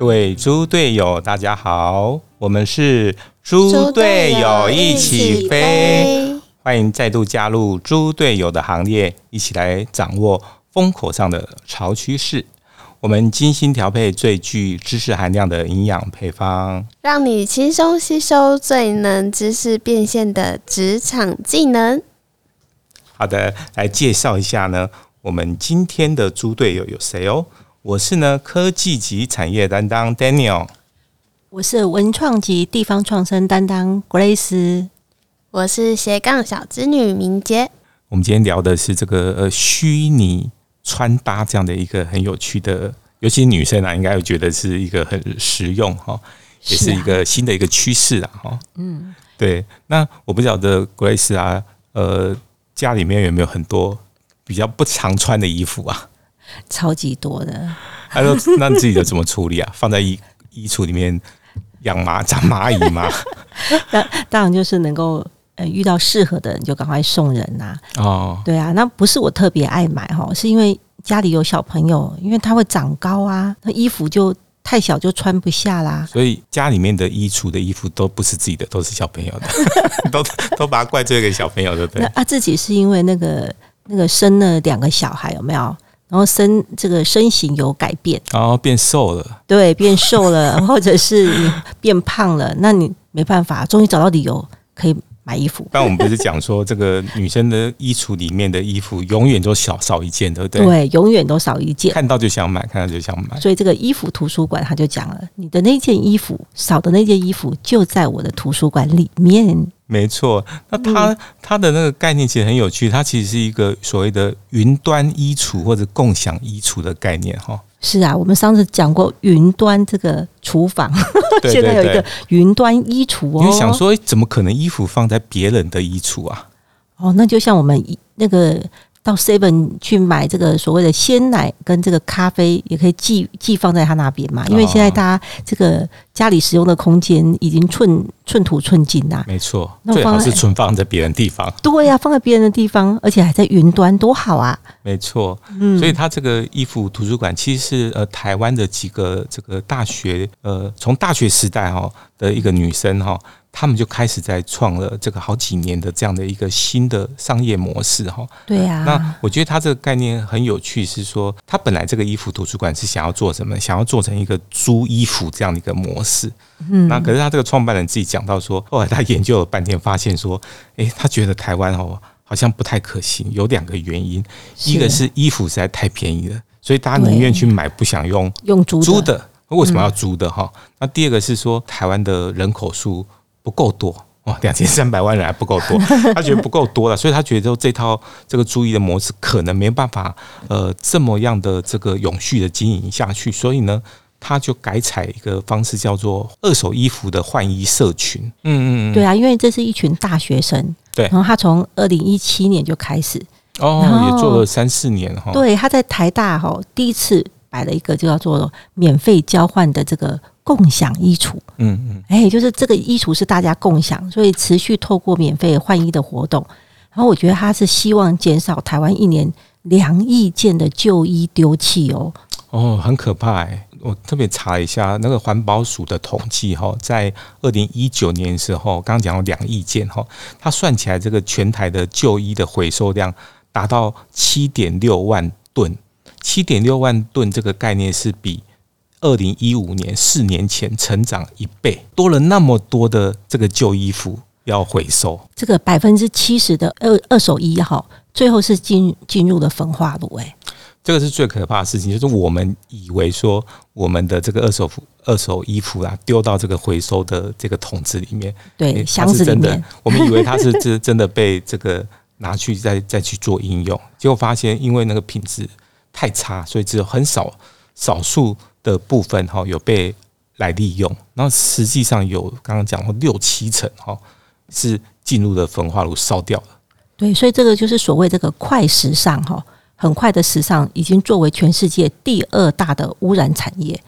各位猪队友，大家好，我们是猪队友一起飞，欢迎再度加入猪队友的行列，一起来掌握风口上的潮趋势。我们精心调配最具知识含量的营养配方，让你轻松吸收最能知识变现的职场技能。好的，来介绍一下呢，我们今天的猪队友有谁哦？我是呢科技及产业担当 Daniel，我是文创及地方创生担当 Grace，我是斜杠小织女明杰。我们今天聊的是这个呃虚拟穿搭这样的一个很有趣的，尤其女生啊，应该会觉得是一个很实用哈，也是一个新的一个趋势啊哈。嗯，对。那我不晓得 Grace 啊，呃，家里面有没有很多比较不常穿的衣服啊？超级多的，他说：“那你自己的怎么处理啊？放在衣衣橱里面养蚂长蚂蚁吗？那当然就是能够呃遇到适合的人就赶快送人呐。哦，对啊，那不是我特别爱买哈，是因为家里有小朋友，因为他会长高啊，那衣服就太小就穿不下啦。所以家里面的衣橱的衣服都不是自己的，都是小朋友的，都都把它怪罪给小朋友，对不对？啊，自己是因为那个那个生了两个小孩，有没有？”然后身这个身形有改变，然后变瘦了，对，变瘦了，或者是你变胖了，那你没办法，终于找到理由可以买衣服。但我们不是讲说，这个女生的衣橱里面的衣服永远都少少一件，对不对？对，永远都少一件，看到就想买，看到就想买。所以这个衣服图书馆他就讲了，你的那件衣服少的那件衣服就在我的图书馆里面。没错，那它它的那个概念其实很有趣，它其实是一个所谓的云端衣橱或者共享衣橱的概念哈。是啊，我们上次讲过云端这个厨房，现在有一个云端衣橱哦。你想说，怎么可能衣服放在别人的衣橱啊？哦，那就像我们那个。到 Seven 去买这个所谓的鲜奶跟这个咖啡，也可以寄寄放在他那边嘛？因为现在大家这个家里使用的空间已经寸寸土寸金呐。没错，最好是存放在别人地方。对呀，放在别人的地方，而且还在云端，多好啊！没错，嗯，所以他这个衣服图书馆其实是呃台湾的几个这个大学呃从大学时代哈的一个女生哈。他们就开始在创了这个好几年的这样的一个新的商业模式哈。对呀。那我觉得他这个概念很有趣，是说他本来这个衣服图书馆是想要做什么？想要做成一个租衣服这样的一个模式。嗯。那可是他这个创办人自己讲到说，后来他研究了半天，发现说，哎，他觉得台湾哦好像不太可行，有两个原因。一个是衣服实在太便宜了，所以大家宁愿去买，不想用用租租的。为什么要租的哈？那第二个是说台湾的人口数。不够多哦，两千三百万人还不够多，他觉得不够多了，所以他觉得这套这个注意的模式可能没办法呃这么样的这个永续的经营下去，所以呢，他就改采一个方式叫做二手衣服的换衣社群。嗯嗯，对啊，因为这是一群大学生，对，然后他从二零一七年就开始哦，也做了三四年哈。对，他在台大哈第一次摆了一个就叫做免费交换的这个。共享衣橱，嗯嗯，哎，就是这个衣橱是大家共享，所以持续透过免费换衣的活动，然后我觉得他是希望减少台湾一年两亿件的旧衣丢弃哦。哦，很可怕哎！我特别查一下那个环保署的统计哈，在二零一九年的时候，刚刚讲到两亿件哈，它算起来这个全台的旧衣的回收量达到七点六万吨，七点六万吨这个概念是比。二零一五年四年前成长一倍，多了那么多的这个旧衣服要回收。这个百分之七十的二二手衣哈，最后是进进入了焚化炉。哎，这个是最可怕的事情，就是我们以为说我们的这个二手服、二手衣服啊，丢到这个回收的这个桶子里面，对，箱子里面，我们以为它是真真的被这个拿去再再去做应用，结果发现因为那个品质太差，所以只有很少少数。的部分哈有被来利用，然后实际上有刚刚讲过六七成哈是进入了焚化炉烧掉了。对，所以这个就是所谓这个快时尚哈，很快的时尚已经作为全世界第二大的污染产业，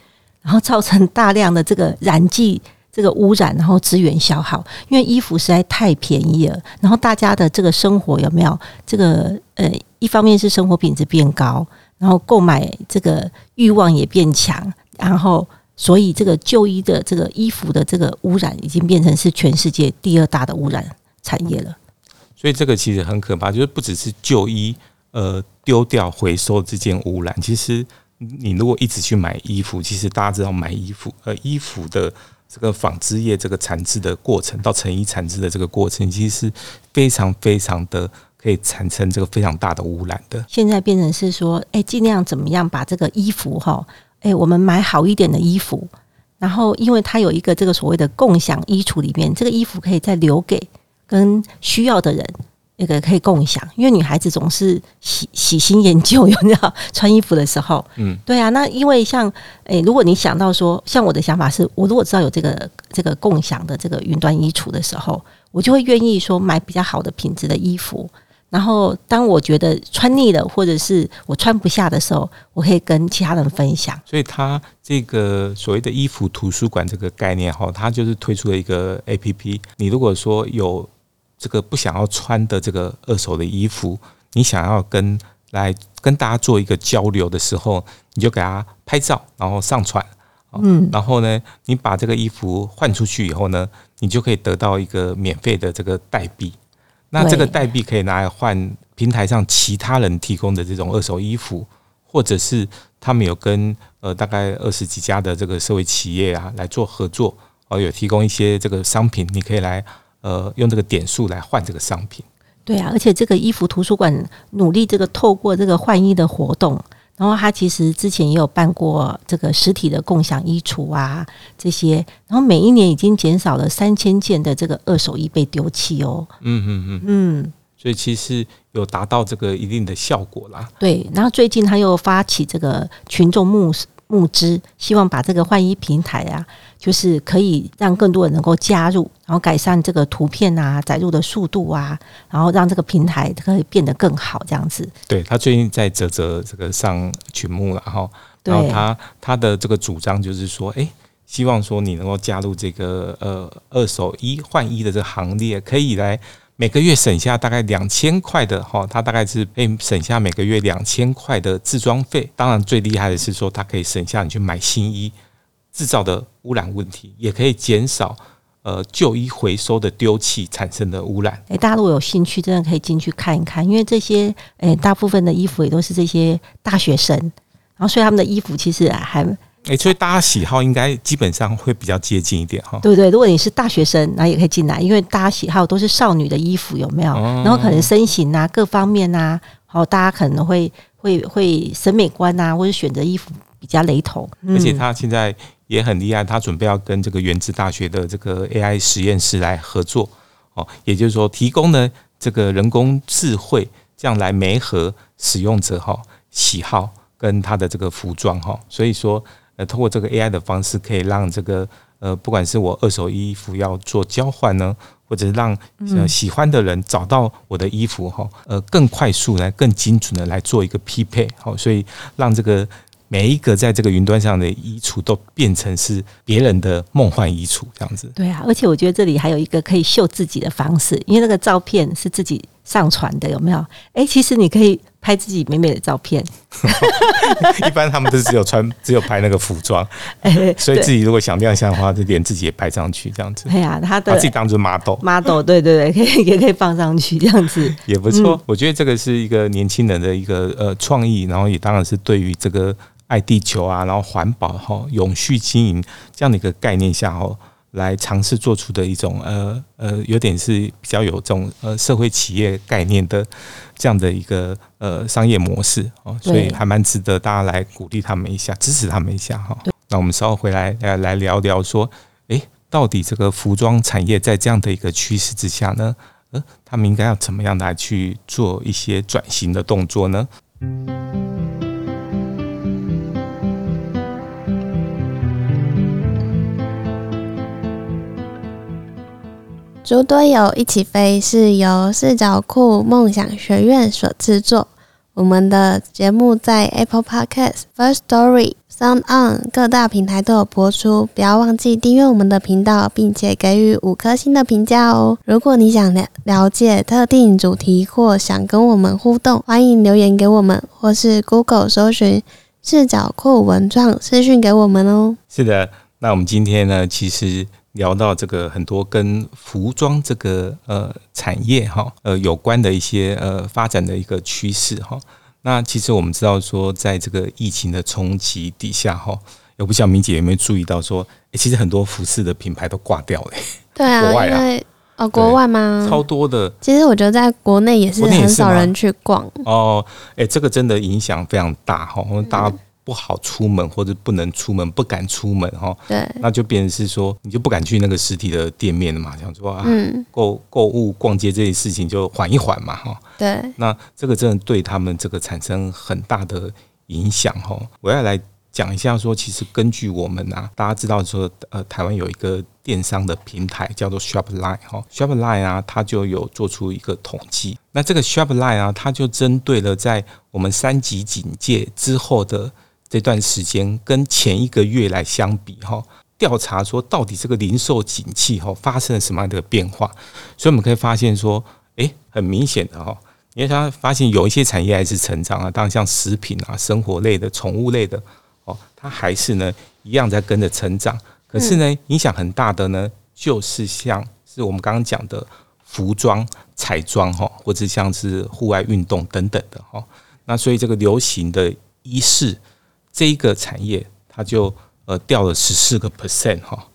然后造成大量的这个燃剂这个污染，然后资源消耗，因为衣服实在太便宜了，然后大家的这个生活有没有这个呃，一方面是生活品质变高。然后购买这个欲望也变强，然后所以这个旧衣的这个衣服的这个污染，已经变成是全世界第二大的污染产业了。所以这个其实很可怕，就是不只是旧衣呃丢掉回收这件污染，其实你如果一直去买衣服，其实大家知道买衣服呃衣服的这个纺织业这个产制的过程到成衣产制的这个过程，其实是非常非常的可以产生这个非常大的污染的。现在变成是说，哎，尽量怎么样把这个衣服哈，哎，我们买好一点的衣服，然后因为它有一个这个所谓的共享衣橱里面，这个衣服可以再留给跟需要的人。那个可以共享，因为女孩子总是喜喜新厌旧，有没有穿衣服的时候？嗯，对啊。那因为像诶，如果你想到说，像我的想法是，我如果知道有这个这个共享的这个云端衣橱的时候，我就会愿意说买比较好的品质的衣服。然后当我觉得穿腻了，或者是我穿不下的时候，我可以跟其他人分享。所以，他这个所谓的衣服图书馆这个概念哈，它就是推出了一个 A P P。你如果说有。这个不想要穿的这个二手的衣服，你想要跟来跟大家做一个交流的时候，你就给他拍照，然后上传，嗯，然后呢，你把这个衣服换出去以后呢，你就可以得到一个免费的这个代币。那这个代币可以拿来换平台上其他人提供的这种二手衣服，或者是他们有跟呃大概二十几家的这个社会企业啊来做合作，哦，有提供一些这个商品，你可以来。呃，用这个点数来换这个商品。对啊，而且这个衣服图书馆努力这个透过这个换衣的活动，然后他其实之前也有办过这个实体的共享衣橱啊这些，然后每一年已经减少了三千件的这个二手衣被丢弃哦。嗯嗯嗯嗯，所以其实有达到这个一定的效果啦。对，然后最近他又发起这个群众募募资，希望把这个换衣平台啊。就是可以让更多人能够加入，然后改善这个图片啊载入的速度啊，然后让这个平台可以变得更好，这样子。对他最近在泽泽这个上群目了哈，然后他他的这个主张就是说，哎，希望说你能够加入这个呃二手衣换衣的这个行列，可以来每个月省下大概两千块的哈，他大概是可以省下每个月两千块的自装费。当然最厉害的是说，他可以省下你去买新衣。制造的污染问题，也可以减少呃旧衣回收的丢弃产生的污染。诶，大家如果有兴趣，真的可以进去看一看，因为这些诶大部分的衣服也都是这些大学生，然后所以他们的衣服其实还诶，所以大家喜好应该基本上会比较接近一点哈。对对，如果你是大学生，那也可以进来，因为大家喜好都是少女的衣服，有没有？然后可能身形啊各方面啊，好，大家可能会会会审美观啊，或者选择衣服比较雷同。而且他现在。也很厉害，他准备要跟这个原子大学的这个 AI 实验室来合作哦，也就是说提供呢这个人工智慧，这样来媒合使用者哈喜好跟他的这个服装哈，所以说呃通过这个 AI 的方式，可以让这个呃不管是我二手衣服要做交换呢，或者是让呃喜欢的人找到我的衣服哈，呃更快速来更精准的来做一个匹配好，所以让这个。每一个在这个云端上的衣橱都变成是别人的梦幻衣橱，这样子。对啊，而且我觉得这里还有一个可以秀自己的方式，因为那个照片是自己上传的，有没有？哎，其实你可以拍自己美美的照片。一般他们都只有穿，只有拍那个服装，所以自己如果想亮相的话，就连自己也拍上去，这样子。对啊，他把自己当做 model，model，对对对，可以也可以放上去，这样子也不错。我觉得这个是一个年轻人的一个呃创意，然后也当然是对于这个。爱地球啊，然后环保哈，永续经营这样的一个概念下哦，来尝试做出的一种呃呃，有点是比较有这种呃社会企业概念的这样的一个呃商业模式哦，所以还蛮值得大家来鼓励他们一下，支持他们一下哈。那我们稍后回来来来聊聊说，诶，到底这个服装产业在这样的一个趋势之下呢，呃，他们应该要怎么样来去做一些转型的动作呢？猪队友一起飞是由四角库梦想学院所制作。我们的节目在 Apple Podcast、First Story、Sound On 各大平台都有播出，不要忘记订阅我们的频道，并且给予五颗星的评价哦。如果你想了了解特定主题或想跟我们互动，欢迎留言给我们，或是 Google 搜寻视角库文创私讯给我们哦。是的，那我们今天呢，其实聊到这个很多跟服装这个呃产业哈呃有关的一些呃发展的一个趋势哈。那其实我们知道说，在这个疫情的冲击底下哈，我不晓得明姐有没有注意到说，诶其实很多服饰的品牌都挂掉了、对啊，国外啊因为哦，国外吗？超多的其实我觉得在国内也是很少人去逛。哦，诶，这个真的影响非常大哈，因为大家不好出门或者不能出门，不敢出门哈，对，那就变成是说，你就不敢去那个实体的店面了嘛，想说啊，嗯，购购物逛街这些事情就缓一缓嘛哈。对，那这个真的对他们这个产生很大的影响哈。我要来讲一下说，其实根据我们啊，大家知道说，呃，台湾有一个电商的平台叫做 Shopline 哈，Shopline 啊，它就有做出一个统计。那这个 Shopline 啊，它就针对了在我们三级警戒之后的这段时间，跟前一个月来相比哈。调查说，到底这个零售景气哈发生了什么样的变化？所以我们可以发现说，诶，很明显的哈，因为他发现有一些产业还是成长啊，当然像食品啊、生活类的、宠物类的哦，它还是呢一样在跟着成长。可是呢，影响很大的呢，就是像是我们刚刚讲的服装、彩妆哈，或者像是户外运动等等的哈。那所以这个流行的衣饰这一个产业，它就呃掉了十四个 percent 哈。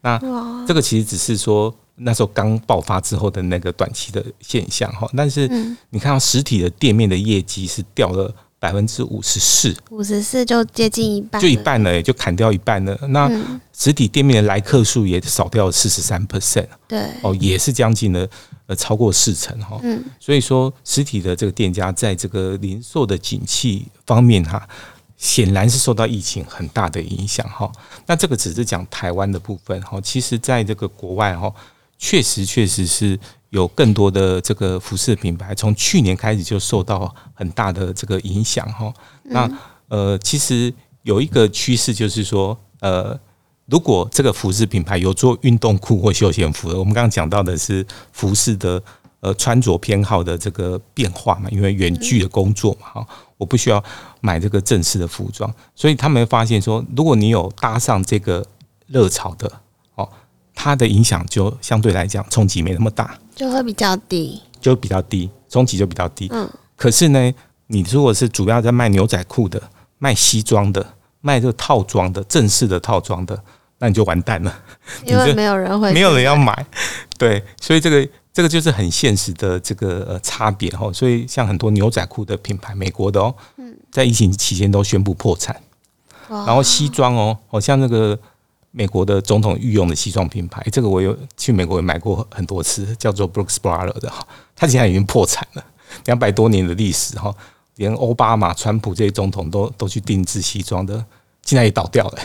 那哇，这个其实只是说那时候刚爆发之后的那个短期的现象哈，但是嗯，你看到实体的店面的业绩是掉了百分之五十四，五十四就接近一半，就一。半了，也就砍掉一半了。那嗯，实体店面的来客数也少掉了四十三 percent 对，哦，也是将近了呃超过四成哈。嗯，所以说实体的这个店家在这个零售的景气方面哈，显然是受到疫情很大的影响哈。那这个只是讲台湾的部分哈，其实在这个国外哈，确实确实是有更多的这个服饰品牌从去年开始就受到很大的这个影响哈。那呃，其实有一个趋势就是说，呃，如果这个服饰品牌有做运动裤或休闲服的，我们刚刚讲到的是服饰的呃穿着偏好的这个变化嘛，因为远距的工作嘛，哈，我不需要买这个正式的服装，所以他们会发现说，如果你有搭上这个热潮的，哦，它的影响就相对来讲冲击没那么大，就会比较低。就比较低，冲击就比较低。嗯，可是呢，你如果是主要在卖牛仔裤的、卖西装的、卖这个套装的、正式的套装的，那你就完蛋了。因为 没有人会，没有人要。买，对，所以这个这个就是很现实的这个呃差别哈。所以像很多牛仔裤的品牌，美国的哦，在疫情期间都宣布破产。然后西装哦，好像那个美国的总统御用的西装品牌，这个我有去美国也买过很多次，叫做 Brooks Brothers 的哈，它现在已经破产了，两百多年的历史哈，连奥巴马、川普这些总统都都去定制西装的，竟然也倒掉了。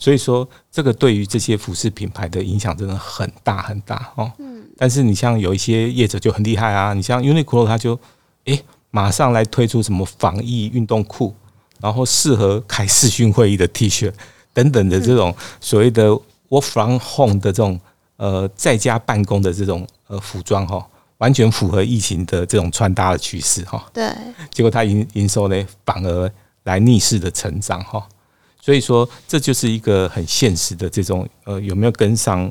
所以说，这个对于这些服饰品牌的影响真的很大很大哦。但是你像有一些业者就很厉害啊，你像 Uniqlo 它就诶、马上来推出什么防疫运动裤，然后适合开视讯会议的 T 恤等等的这种所谓的 work from home 的这种呃在家办公的这种呃服装哈，完全符合疫情的这种穿搭的趋势哈。对，结果它营营收呢反而来逆势的成长哈，所以说这就是一个很现实的这种呃有没有跟上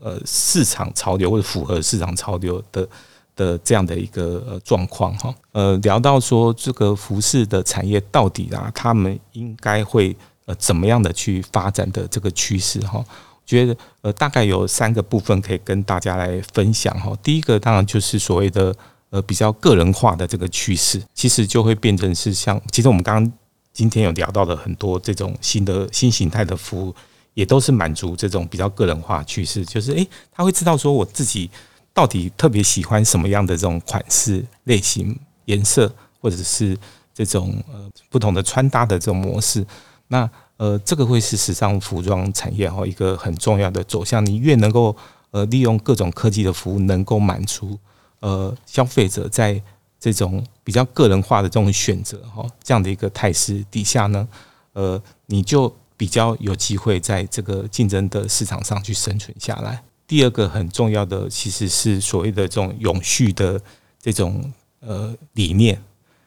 呃市场潮流或者符合市场潮流的的这样的一个状况哈。呃，聊到说这个服饰的产业到底啊，他们应该会呃怎么样的去发展的这个趋势哈。觉得呃大概有三个部分可以跟大家来分享哈。第一个当然就是所谓的呃比较个人化的这个趋势，其实就会变成是像，其实我们刚刚今天有聊到的很多这种新的新形态的服务，也都是满足这种比较个人化趋势，就是诶，他会知道说我自己到底特别喜欢什么样的这种款式类型、颜色，或者是这种呃不同的穿搭的这种模式，那。呃，这个会是时尚服装产业哈一个很重要的走向。你越能够呃利用各种科技的服务，能够满足呃消费者在这种比较个人化的这种选择哈这样的一个态势底下呢，呃，你就比较有机会在这个竞争的市场上去生存下来。第二个很重要的其实是所谓的这种永续的这种呃理念，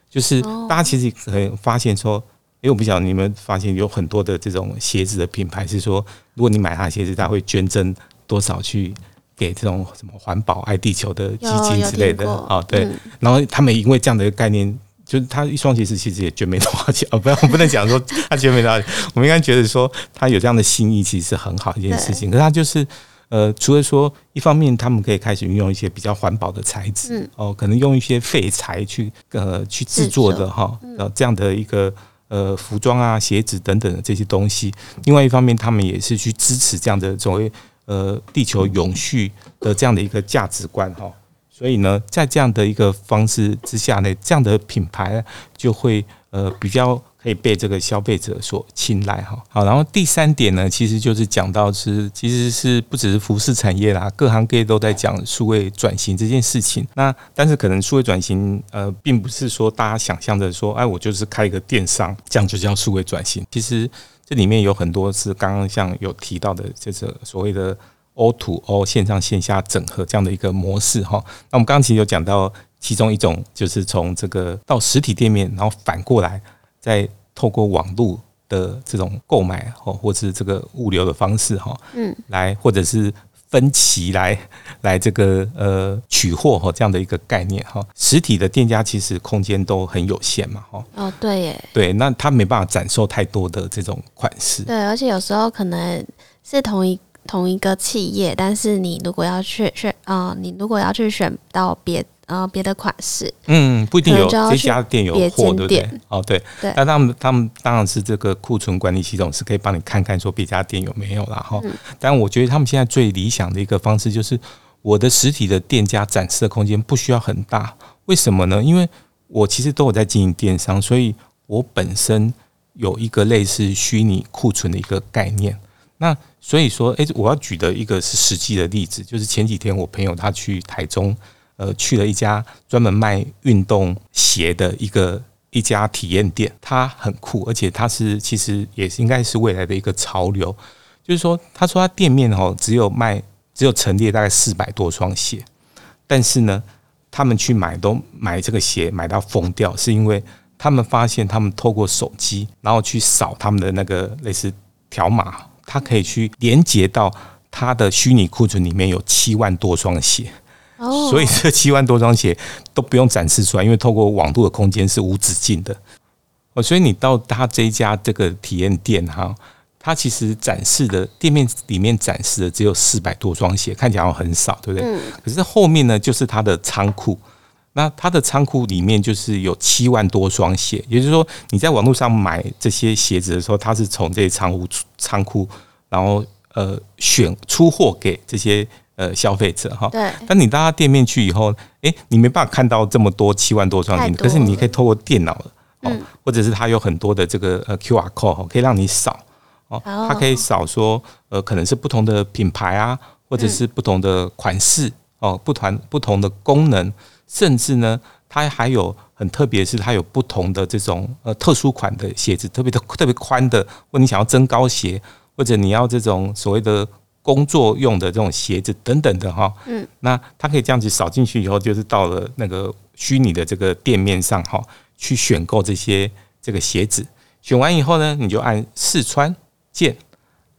就是大家其实可以发现说。因为我不晓得你们发现有很多的这种鞋子的品牌是说，如果你买他的鞋子，他会捐赠多少去给这种什么环保爱地球的基金之类的啊？对，嗯然后他们因为这样的一个概念。就是他一双鞋子其实也捐没多少钱哦，不要我不能讲说 他捐没多少钱，我们应该觉得说他有这样的心意，其实是很好一件事情。可是他就是呃，除了说一方面他们可以开始运用一些比较环保的材质，嗯哦，可能用一些废材去呃去制作的哈，呃这样的一个呃服装啊、鞋子等等的这些东西。另外一方面，他们也是去支持这样的所谓呃地球永续的这样的一个价值观哈。所以呢，在这样的一个方式之下呢，这样的品牌就会呃比较可以被这个消费者所青睐哈。好，然后第三点呢，其实就是讲到是其实是不只是服饰产业啦，各行各业都在讲数位转型这件事情。那但是可能数位转型呃，并不是说大家想象的说，哎，我就是开一个电商，这样就叫数位转型。其实这里面有很多是刚刚像有提到的，就是所谓的 O to O 线上线下整合这样的一个模式哈。那我们刚刚其实有讲到，其中一种就是从这个到实体店面，然后反过来再透过网络的这种购买哦，或是这个物流的方式哈，嗯，来或者是分期来来这个呃取货哈这样的一个概念哈。实体的店家其实空间都很有限嘛哈，哦，对耶，对，那他没办法展售太多的这种款式，对，而且有时候可能是同一同一个企业，但是你如果要去选，呃，你如果要去选到别呃别的款式，嗯，不一定有这家店有货，对不对？哦，对，对那他们他们当然是这个库存管理系统是可以帮你看看说别家店有没有啦哈。嗯但我觉得他们现在最理想的一个方式就是，我的实体的店家展示的空间不需要很大，为什么呢？因为我其实都有在经营电商，所以我本身有一个类似虚拟库存的一个概念。那所以说，诶，我要举的一个是实际的例子，就是前几天我朋友他去台中，呃，去了一家专门卖运动鞋的一个一家体验店，它很酷，而且它是其实也是应该是未来的一个潮流。就是说，他说他店面哦只有卖只有陈列大概四百多双鞋，但是呢，他们去买都买这个鞋买到疯掉，是因为他们发现他们透过手机，然后去扫他们的那个类似条码，它可以去连接到它的虚拟库存里面有七万多双鞋。哦，所以这七万多双鞋都不用展示出来，因为透过网络的空间是无止境的。哦，所以你到他这一家这个体验店哈，它其实展示的店面里面展示的只有四百多双鞋，看起来好像很少，对不对？嗯可是后面呢，就是它的仓库。那它的仓库里面就是有七万多双鞋，也就是说你在网络上买这些鞋子的时候，它是从这些仓库仓库，然后呃选出货给这些呃消费者哈。对，但你到他店面去以后，诶，你没办法看到这么多七万多双鞋，可是你可以透过电脑哦嗯，或者是它有很多的这个呃 QR code 哦可以让你扫。哦，哦它可以扫说呃可能是不同的品牌啊，或者是不同的款式哦，不同不同的功能，甚至呢，它还有很特别，是它有不同的这种呃特殊款的鞋子，特别的特别宽的，或你想要增高鞋，或者你要这种所谓的工作用的这种鞋子等等的哈。嗯，那它可以这样子扫进去以后，就是到了那个虚拟的这个店面上哈，去选购这些这个鞋子。选完以后呢，你就按试穿键，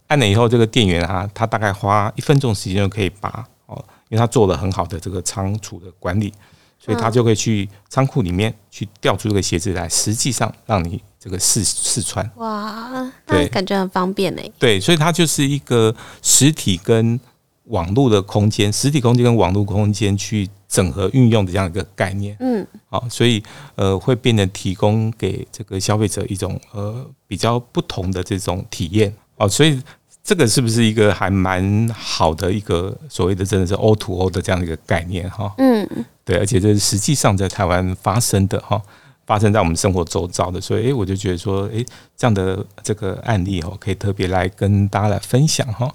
按了以后，这个店员啊，他大概花一分钟时间就可以把哦，因为他做了很好的这个仓储的管理，所以他就可以去仓库里面去调出这个鞋子来，实际上让你这个试试穿。哇，那对感觉很方便呢。对，所以它就是一个实体跟网络的空间，实体空间跟网络空间去整合运用的这样一个概念。嗯，好，所以呃会变得提供给这个消费者一种呃比较不同的这种体验。哦，所以这个是不是一个还蛮好的一个所谓的真的是 O to O 的这样一个概念哈？嗯，对，而且这是实际上在台湾发生的哈，发生在我们生活周遭的，所以诶，我就觉得说，诶，这样的这个案例哦，可以特别来跟大家来分享哈。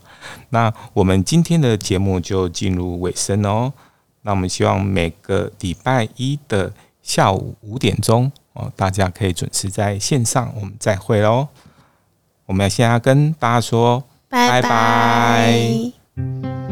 那我们今天的节目就进入尾声哦。那我们希望每个礼拜一的下午五点钟哦，大家可以准时在线上，我们再会喽。我们现在跟大家说，拜拜。